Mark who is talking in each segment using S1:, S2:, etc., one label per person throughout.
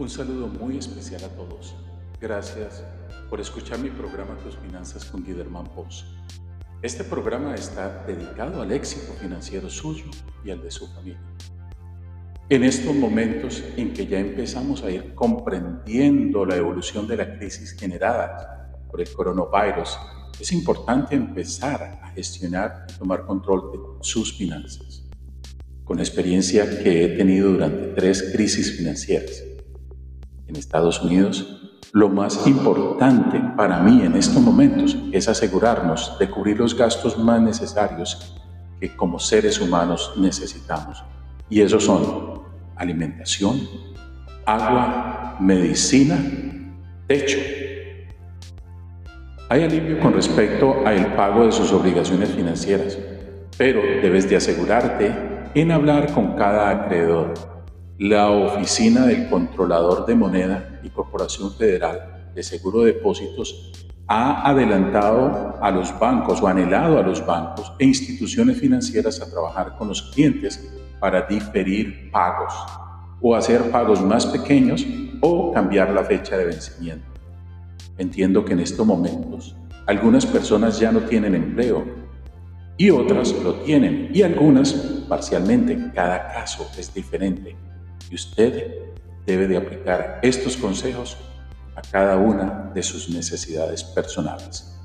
S1: Un saludo muy especial a todos. Gracias por escuchar mi programa Tus Finanzas con Guillermo Poz. Este programa está dedicado al éxito financiero suyo y al de su familia. En estos momentos en que ya empezamos a ir comprendiendo la evolución de la crisis generada por el coronavirus, es importante empezar a gestionar y tomar control de sus finanzas. Con la experiencia que he tenido durante tres crisis financieras en Estados Unidos, lo más importante para mí en estos momentos es asegurarnos de cubrir los gastos más necesarios que como seres humanos necesitamos. Y esos son alimentación, agua, medicina, techo. Hay alivio con respecto al pago de sus obligaciones financieras, pero debes de asegurarte en hablar con cada acreedor la Oficina del Controlador de Moneda y Corporación Federal de Seguro de Depósitos ha adelantado a los bancos o anhelado a los bancos e instituciones financieras a trabajar con los clientes para diferir pagos o hacer pagos más pequeños o cambiar la fecha de vencimiento. Entiendo que en estos momentos algunas personas ya no tienen empleo y otras lo tienen y algunas parcialmente. Cada caso es diferente y usted debe de aplicar estos consejos a cada una de sus necesidades personales.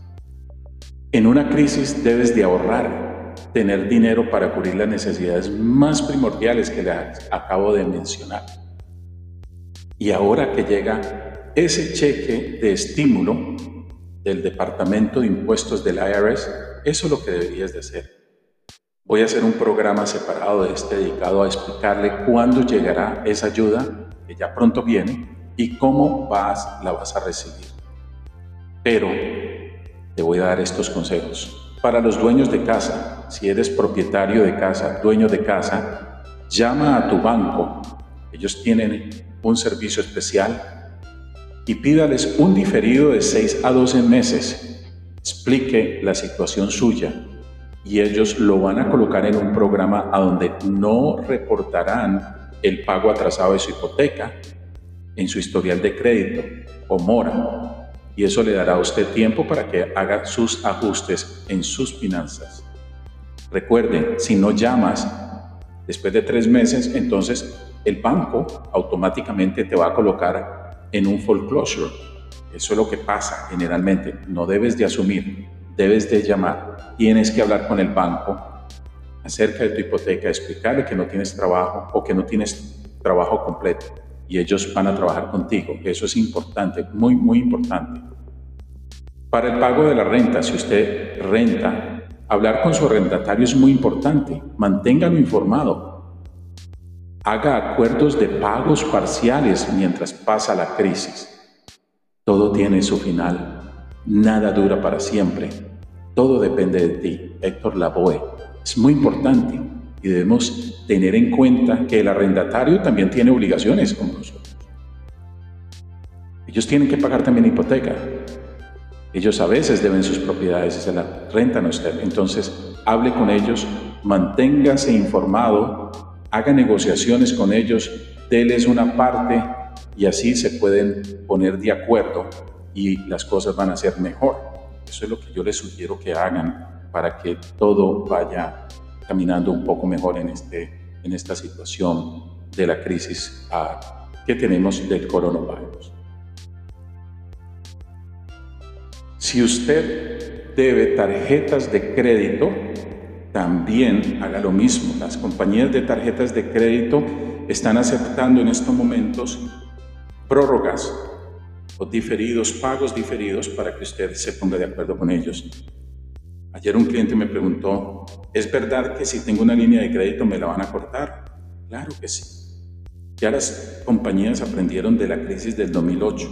S1: En una crisis debes de ahorrar, tener dinero para cubrir las necesidades más primordiales que le acabo de mencionar. Y ahora que llega ese cheque de estímulo del Departamento de Impuestos del IRS, eso es lo que deberías de hacer Voy a hacer un programa separado de este dedicado a explicarle cuándo llegará esa ayuda, que ya pronto viene, y cómo vas, la vas a recibir. Pero te voy a dar estos consejos. Para los dueños de casa, si eres propietario de casa, dueño de casa, llama a tu banco. Ellos tienen un servicio especial y pídales un diferido de 6 a 12 meses. Explique la situación suya y ellos lo van a colocar en un programa a donde no reportarán el pago atrasado de su hipoteca en su historial de crédito o mora. Y eso le dará a usted tiempo para que haga sus ajustes en sus finanzas. Recuerden, si no llamas después de tres meses, entonces el banco automáticamente te va a colocar en un foreclosure. Eso es lo que pasa generalmente. No debes de asumir, debes de llamar tienes que hablar con el banco acerca de tu hipoteca, explicarle que no tienes trabajo o que no tienes trabajo completo y ellos van a trabajar contigo. Eso es importante, muy, muy importante. Para el pago de la renta, si usted renta, hablar con su arrendatario es muy importante. Manténgalo informado. Haga acuerdos de pagos parciales mientras pasa la crisis. Todo tiene su final. Nada dura para siempre. Todo depende de ti, Héctor Lavoe. Es muy importante y debemos tener en cuenta que el arrendatario también tiene obligaciones como nosotros. Ellos tienen que pagar también hipoteca. Ellos a veces deben sus propiedades y se las rentan a usted. Entonces, hable con ellos, manténgase informado, haga negociaciones con ellos, déles una parte y así se pueden poner de acuerdo y las cosas van a ser mejor. Eso es lo que yo les sugiero que hagan para que todo vaya caminando un poco mejor en, este, en esta situación de la crisis ah, que tenemos del coronavirus. Si usted debe tarjetas de crédito, también haga lo mismo. Las compañías de tarjetas de crédito están aceptando en estos momentos prórrogas o diferidos, pagos diferidos para que usted se ponga de acuerdo con ellos. Ayer un cliente me preguntó, ¿es verdad que si tengo una línea de crédito me la van a cortar? Claro que sí. Ya las compañías aprendieron de la crisis del 2008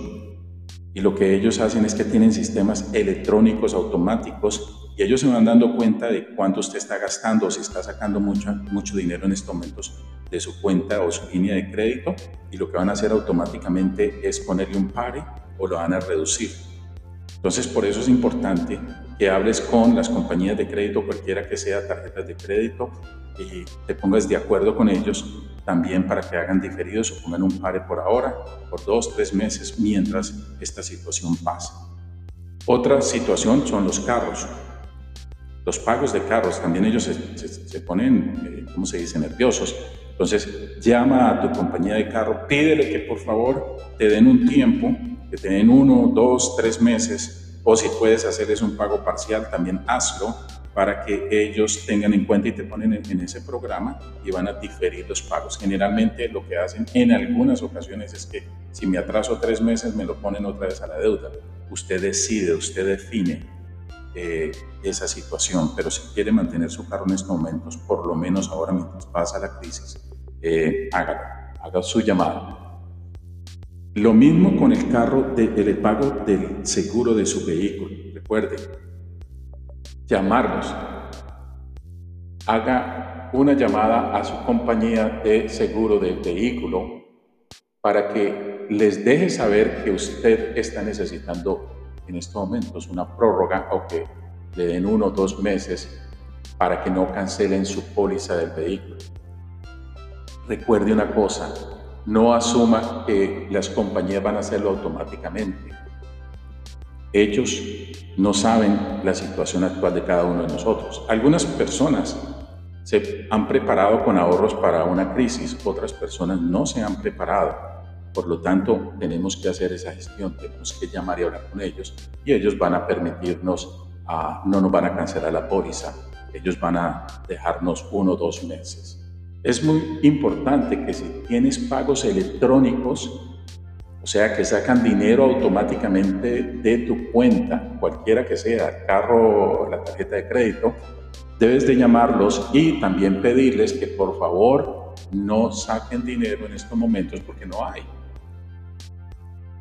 S1: y lo que ellos hacen es que tienen sistemas electrónicos automáticos y ellos se van dando cuenta de cuánto usted está gastando o si está sacando mucho, mucho dinero en estos momentos de su cuenta o su línea de crédito y lo que van a hacer automáticamente es ponerle un pare o lo van a reducir. Entonces, por eso es importante que hables con las compañías de crédito, cualquiera que sea tarjetas de crédito, y te pongas de acuerdo con ellos también para que hagan diferidos o pongan un pare por ahora, por dos, tres meses, mientras esta situación pasa. Otra situación son los carros. Los pagos de carros, también ellos se, ponen, eh, ¿cómo se dice?, nerviosos. Entonces, llama a tu compañía de carro, pídele que por favor te den un tiempo, que te den uno, dos, tres meses, o si puedes hacerles un pago parcial, también hazlo para que ellos tengan en cuenta y te ponen en, ese programa y van a diferir los pagos. Generalmente lo que hacen en algunas ocasiones es que si me atraso tres meses me lo ponen otra vez a la deuda. Usted decide, usted define eh, esa situación, pero si quiere mantener su carro en estos momentos, por lo menos ahora mientras pasa la crisis, eh, hágalo, haga su llamada. Lo mismo con el carro, de, el pago del seguro de su vehículo. Recuerde, llamarlos. Haga una llamada a su compañía de seguro del vehículo para que les deje saber que usted está necesitando en estos momentos una prórroga o que le den uno o dos meses para que no cancelen su póliza del vehículo. Recuerde una cosa, no asuma que las compañías van a hacerlo automáticamente. Ellos no saben la situación actual de cada uno de nosotros. Algunas personas se han preparado con ahorros para una crisis, otras personas no se han preparado. Por lo tanto, tenemos que hacer esa gestión, tenemos que llamar y hablar con ellos y ellos van a permitirnos, a, no nos van a cancelar la póliza, ellos van a dejarnos uno o dos meses. Es muy importante que si tienes pagos electrónicos, o sea, que sacan dinero automáticamente de tu cuenta, cualquiera que sea, carro, la tarjeta de crédito, debes de llamarlos y también pedirles que por favor no saquen dinero en estos momentos porque no hay.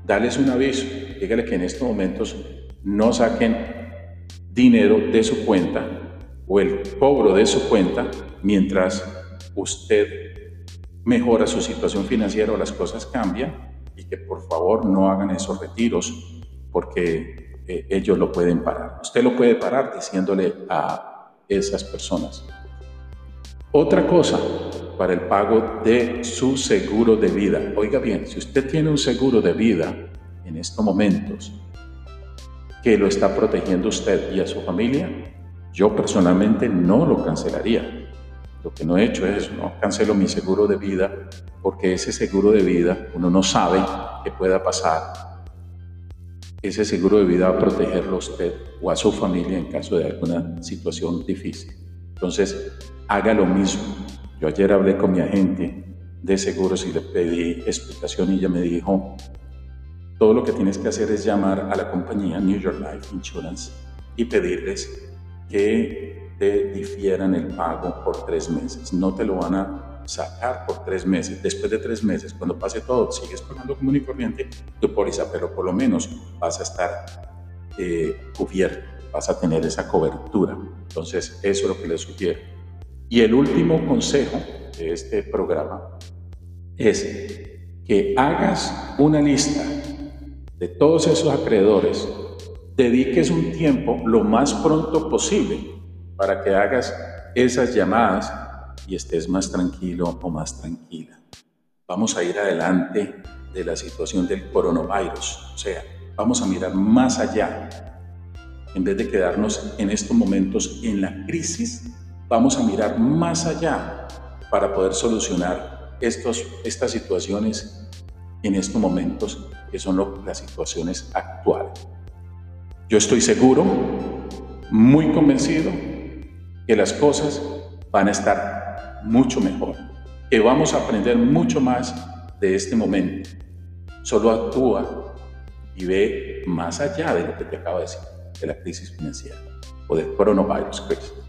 S1: Dales un aviso, dígale que en estos momentos no saquen dinero de su cuenta o el cobro de su cuenta mientras usted mejora su situación financiera o las cosas cambian y que por favor no hagan esos retiros porque eh, ellos lo pueden parar. Usted lo puede parar diciéndole a esas personas. Otra cosa para el pago de su seguro de vida. Oiga bien, si usted tiene un seguro de vida en estos momentos que lo está protegiendo usted y a su familia, yo personalmente no lo cancelaría. Lo que no he hecho es, no cancelo mi seguro de vida porque ese seguro de vida uno no sabe qué pueda pasar. Ese seguro de vida va a protegerlo a usted o a su familia en caso de alguna situación difícil. Entonces, haga lo mismo. Yo ayer hablé con mi agente de seguros y le pedí explicación y ella me dijo, todo lo que tienes que hacer es llamar a la compañía New York Life Insurance y pedirles que difieran el pago por tres meses. No te lo van a sacar por tres meses. Después de tres meses, cuando pase todo, sigues pagando común y corriente tu póliza, pero por lo menos vas a estar eh, cubierto, vas a tener esa cobertura. Entonces, eso es lo que les sugiero. Y el último consejo de este programa es que hagas una lista de todos esos acreedores, dediques un tiempo lo más pronto posible para que hagas esas llamadas y estés más tranquilo o más tranquila. Vamos a ir adelante de la situación del coronavirus, o sea, vamos a mirar más allá. En vez de quedarnos en estos momentos en la crisis, vamos a mirar más allá para poder solucionar estos, estas situaciones en estos momentos que son las situaciones actuales. Yo estoy seguro, muy convencido, que las cosas van a estar mucho mejor, que vamos a aprender mucho más de este momento. Solo actúa y ve más allá de lo que te acabo de decir, de la crisis financiera o del coronavirus crisis.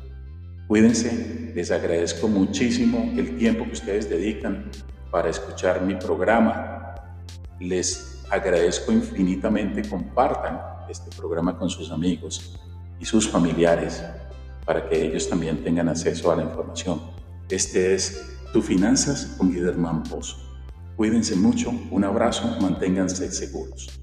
S1: Cuídense, les agradezco muchísimo el tiempo que ustedes dedican para escuchar mi programa. Les agradezco infinitamente, compartan este programa con sus amigos y sus familiares para que ellos también tengan acceso a la información. Este es Tu Finanzas con Guillermo Pozo. Cuídense mucho, un abrazo, manténganse seguros.